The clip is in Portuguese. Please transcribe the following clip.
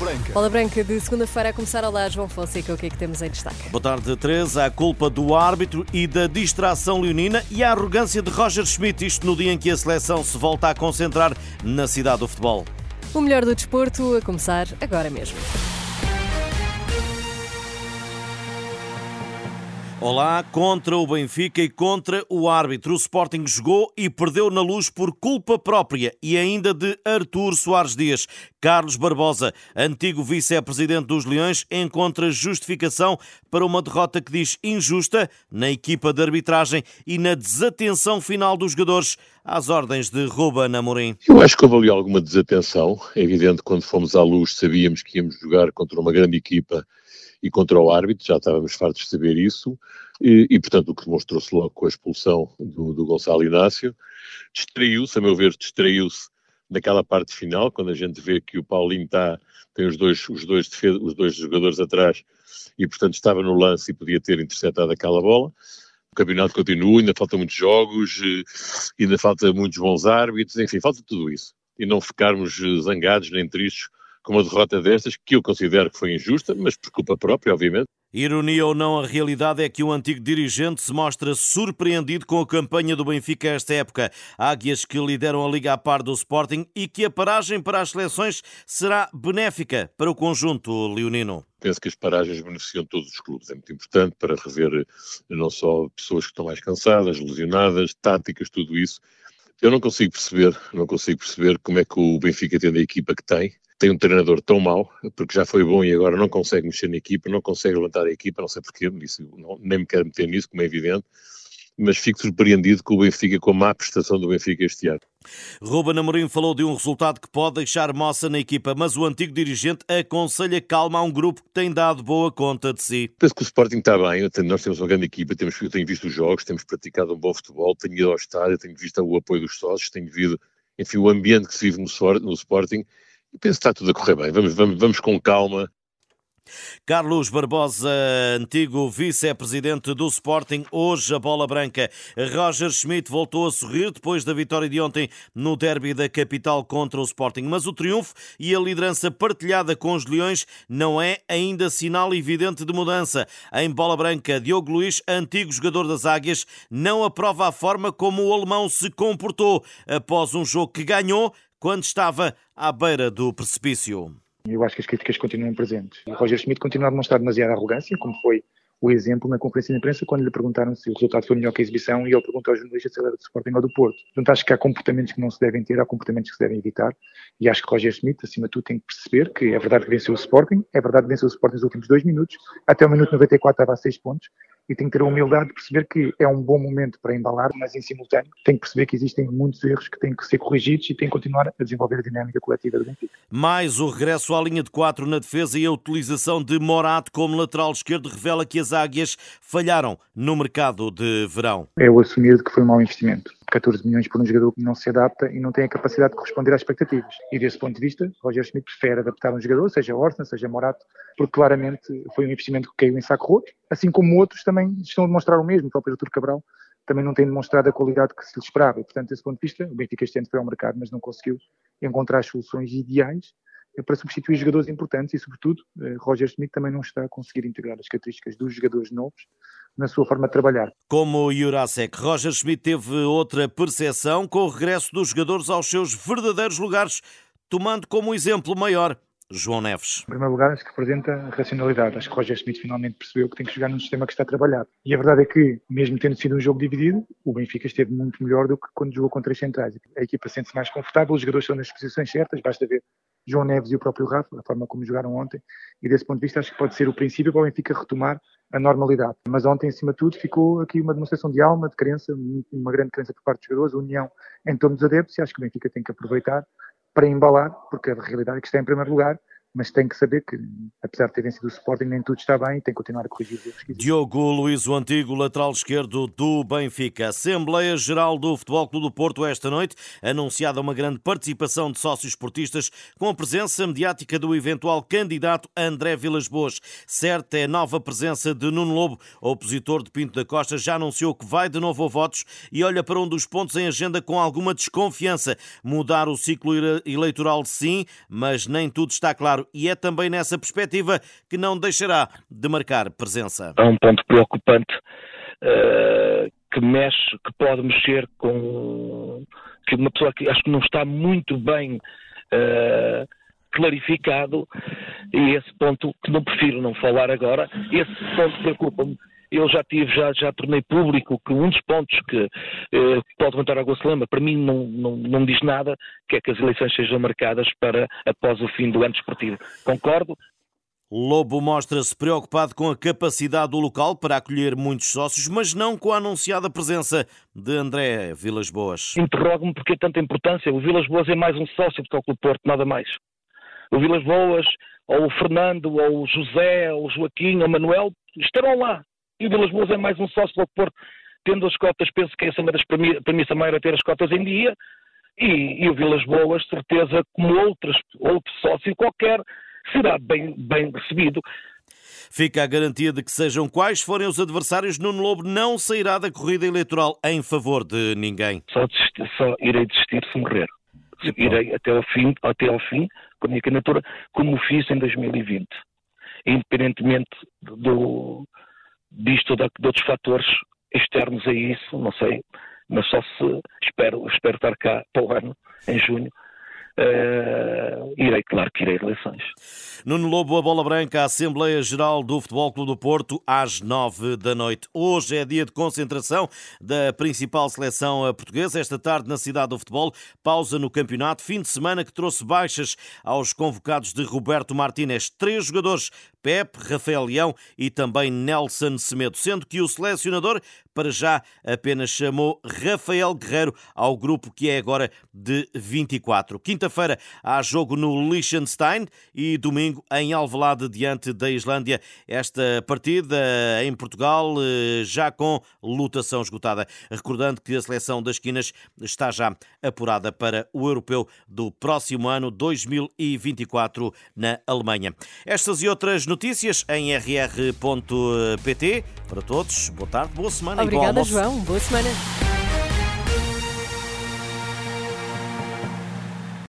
Branca. Bola Branca de segunda-feira a começar. Olá, João Fonseca, o que é que temos em destaque? Boa tarde, Teresa. A culpa do árbitro e da distração leonina e a arrogância de Roger Schmidt, isto no dia em que a seleção se volta a concentrar na cidade do futebol. O melhor do desporto a começar agora mesmo. Olá, contra o Benfica e contra o árbitro. O Sporting jogou e perdeu na luz por culpa própria e ainda de Artur Soares Dias. Carlos Barbosa, antigo vice-presidente dos Leões, encontra justificação para uma derrota que diz injusta na equipa de arbitragem e na desatenção final dos jogadores às ordens de Ruben Amorim. Eu acho que houve ali alguma desatenção. É evidente, quando fomos à luz, sabíamos que íamos jogar contra uma grande equipa e contra o árbitro, já estávamos fartos de saber isso, e, e portanto o que demonstrou-se logo com a expulsão do, do Gonçalo Inácio, distraiu-se, a meu ver, distraiu-se naquela parte final, quando a gente vê que o Paulinho está, tem os dois, os, dois defesa, os dois jogadores atrás e portanto estava no lance e podia ter interceptado aquela bola. O campeonato continua, ainda faltam muitos jogos, eh, ainda falta muitos bons árbitros, enfim, falta tudo isso. E não ficarmos eh, zangados nem tristes com uma derrota destas, que eu considero que foi injusta, mas por culpa própria, obviamente. Ironia ou não, a realidade é que o antigo dirigente se mostra surpreendido com a campanha do Benfica esta época. Águias que lideram a Liga a par do Sporting e que a paragem para as seleções será benéfica para o conjunto leonino. Penso que as paragens beneficiam todos os clubes. É muito importante para rever não só pessoas que estão mais cansadas, lesionadas, táticas, tudo isso. Eu não consigo perceber, não consigo perceber como é que o Benfica tem a equipa que tem tem um treinador tão mau, porque já foi bom e agora não consegue mexer na equipa, não consegue levantar a equipa, não sei porquê, isso, não, nem me quero meter nisso, como é evidente, mas fico surpreendido com o Benfica, com a má prestação do Benfica este ano. Ruben Amorim falou de um resultado que pode deixar moça na equipa, mas o antigo dirigente aconselha calma a um grupo que tem dado boa conta de si. Penso que o Sporting está bem, nós temos uma grande equipa, temos, eu tenho visto os jogos, temos praticado um bom futebol, tenho ido ao estádio, tenho visto o apoio dos sócios, tenho visto enfim, o ambiente que se vive no, no Sporting e penso que está tudo a correr bem. Vamos, vamos, vamos com calma. Carlos Barbosa, antigo vice-presidente do Sporting, hoje a bola branca. Roger Schmidt voltou a sorrir depois da vitória de ontem no derby da capital contra o Sporting, mas o triunfo e a liderança partilhada com os Leões não é ainda sinal evidente de mudança. Em bola branca, Diogo Luiz, antigo jogador das Águias, não aprova a forma como o alemão se comportou após um jogo que ganhou quando estava à beira do precipício. Eu acho que as críticas continuam presentes. O Roger Schmidt continua a demonstrar demasiada arrogância, como foi o exemplo na conferência de imprensa quando lhe perguntaram se o resultado foi melhor que a exibição e ele perguntou aos jornalistas se ele era do Sporting ou do Porto. Portanto, acho que há comportamentos que não se devem ter, há comportamentos que se devem evitar e acho que Roger Schmidt, acima de tudo, tem que perceber que é verdade que venceu o Sporting, é verdade que venceu o Sporting nos últimos dois minutos, até o minuto 94 estava a seis pontos e tem que ter a humildade de perceber que é um bom momento para embalar, mas em simultâneo tem que perceber que existem muitos erros que têm que ser corrigidos e tem que continuar a desenvolver a dinâmica coletiva do Benfica. Mais o regresso à linha de quatro na defesa e a utilização de Morato como lateral esquerdo revela que as águias falharam no mercado de verão. É o assumir de que foi um mau investimento. 14 milhões por um jogador que não se adapta e não tem a capacidade de corresponder às expectativas. E desse ponto de vista, Roger Schmidt prefere adaptar um jogador, seja Orson, seja Morato, porque claramente foi um investimento que caiu em saco roto, assim como outros também estão a demonstrar o mesmo, o próprio Artur Cabral também não tem demonstrado a qualidade que se lhe esperava. E, portanto, desse ponto de vista, o Benfica este ano foi ao mercado, mas não conseguiu encontrar as soluções ideais para substituir jogadores importantes e, sobretudo, eh, Roger Schmidt também não está a conseguir integrar as características dos jogadores novos na sua forma de trabalhar. Como o Jurasek, Roger Schmidt teve outra percepção com o regresso dos jogadores aos seus verdadeiros lugares, tomando como exemplo maior João Neves. Em primeiro lugar, acho que representa racionalidade. Acho que Roger Schmidt finalmente percebeu que tem que jogar num sistema que está a trabalhar. E a verdade é que, mesmo tendo sido um jogo dividido, o Benfica esteve muito melhor do que quando jogou contra as centrais. A equipa sente-se mais confortável, os jogadores estão nas posições certas, basta ver João Neves e o próprio Rafa, a forma como jogaram ontem. E desse ponto de vista, acho que pode ser o princípio para o Benfica retomar a normalidade. Mas ontem, acima de tudo, ficou aqui uma demonstração de alma, de crença, uma grande crença por parte dos jogadores, união em torno dos adeptos, e acho que o Benfica tem que aproveitar para embalar, porque a realidade é que está em primeiro lugar mas tem que saber que, apesar de ter vencido o Sporting, nem tudo está bem e tem que continuar a corrigir. Diogo Luiz, o antigo lateral esquerdo do Benfica. Assembleia Geral do Futebol Clube do Porto esta noite, anunciada uma grande participação de sócios esportistas com a presença mediática do eventual candidato André Vilas Boas. Certa é a nova presença de Nuno Lobo, opositor de Pinto da Costa, já anunciou que vai de novo a votos e olha para um dos pontos em agenda com alguma desconfiança. Mudar o ciclo eleitoral sim, mas nem tudo está claro claro, e é também nessa perspectiva que não deixará de marcar presença. É um ponto preocupante uh, que mexe, que pode mexer com que uma pessoa que acho que não está muito bem uh, clarificado e esse ponto que não prefiro não falar agora, esse ponto preocupa-me. Eu já tive, já, já tornei público que um dos pontos que eh, pode levantar a Lema, para mim não, não, não diz nada, que é que as eleições sejam marcadas para após o fim do ano desportivo. Concordo, Lobo mostra-se preocupado com a capacidade do local para acolher muitos sócios, mas não com a anunciada presença de André Vilas Boas. Interrogo-me porque é tanta importância. O Vilas Boas é mais um sócio do Clube Porto, nada mais. O Vilas Boas, ou o Fernando, ou o José, ou o Joaquim, ou o Manuel, estarão lá. E o Vilas Boas é mais um sócio do Porto, tendo as cotas, penso que essa é das premissas maiores a ter as cotas em dia. E, e o Vilas Boas, certeza, como outros, outro sócio qualquer, será bem, bem recebido. Fica a garantia de que sejam quais forem os adversários, Nuno Lobo não sairá da corrida eleitoral em favor de ninguém. Só, desistir, só irei desistir se morrer. Irei até ao fim, até ao fim com a minha candidatura, como fiz em 2020. Independentemente do, disto ou de, outros fatores externos a isso, não sei, mas só se espero, espero estar cá para o ano, em junho, uh, irei, claro que irei eleições. Nuno Lobo, a bola branca, a Assembleia Geral do Futebol Clube do Porto, às nove da noite. Hoje é dia de concentração da principal seleção portuguesa. Esta tarde, na cidade do futebol, pausa no campeonato. Fim de semana que trouxe baixas aos convocados de Roberto Martínez. Três jogadores Pepe, Rafael Leão e também Nelson Semedo, sendo que o selecionador para já apenas chamou Rafael Guerreiro ao grupo que é agora de 24. Quinta-feira há jogo no Liechtenstein e domingo em Alvalade diante da Islândia. Esta partida em Portugal eh, já com lutação esgotada. Recordando que a seleção das Quinas está já apurada para o europeu do próximo ano 2024 na Alemanha. Estas e outras notícias em rr.pt. Para todos, boa tarde, boa semana Obrigada, João. Boa semana.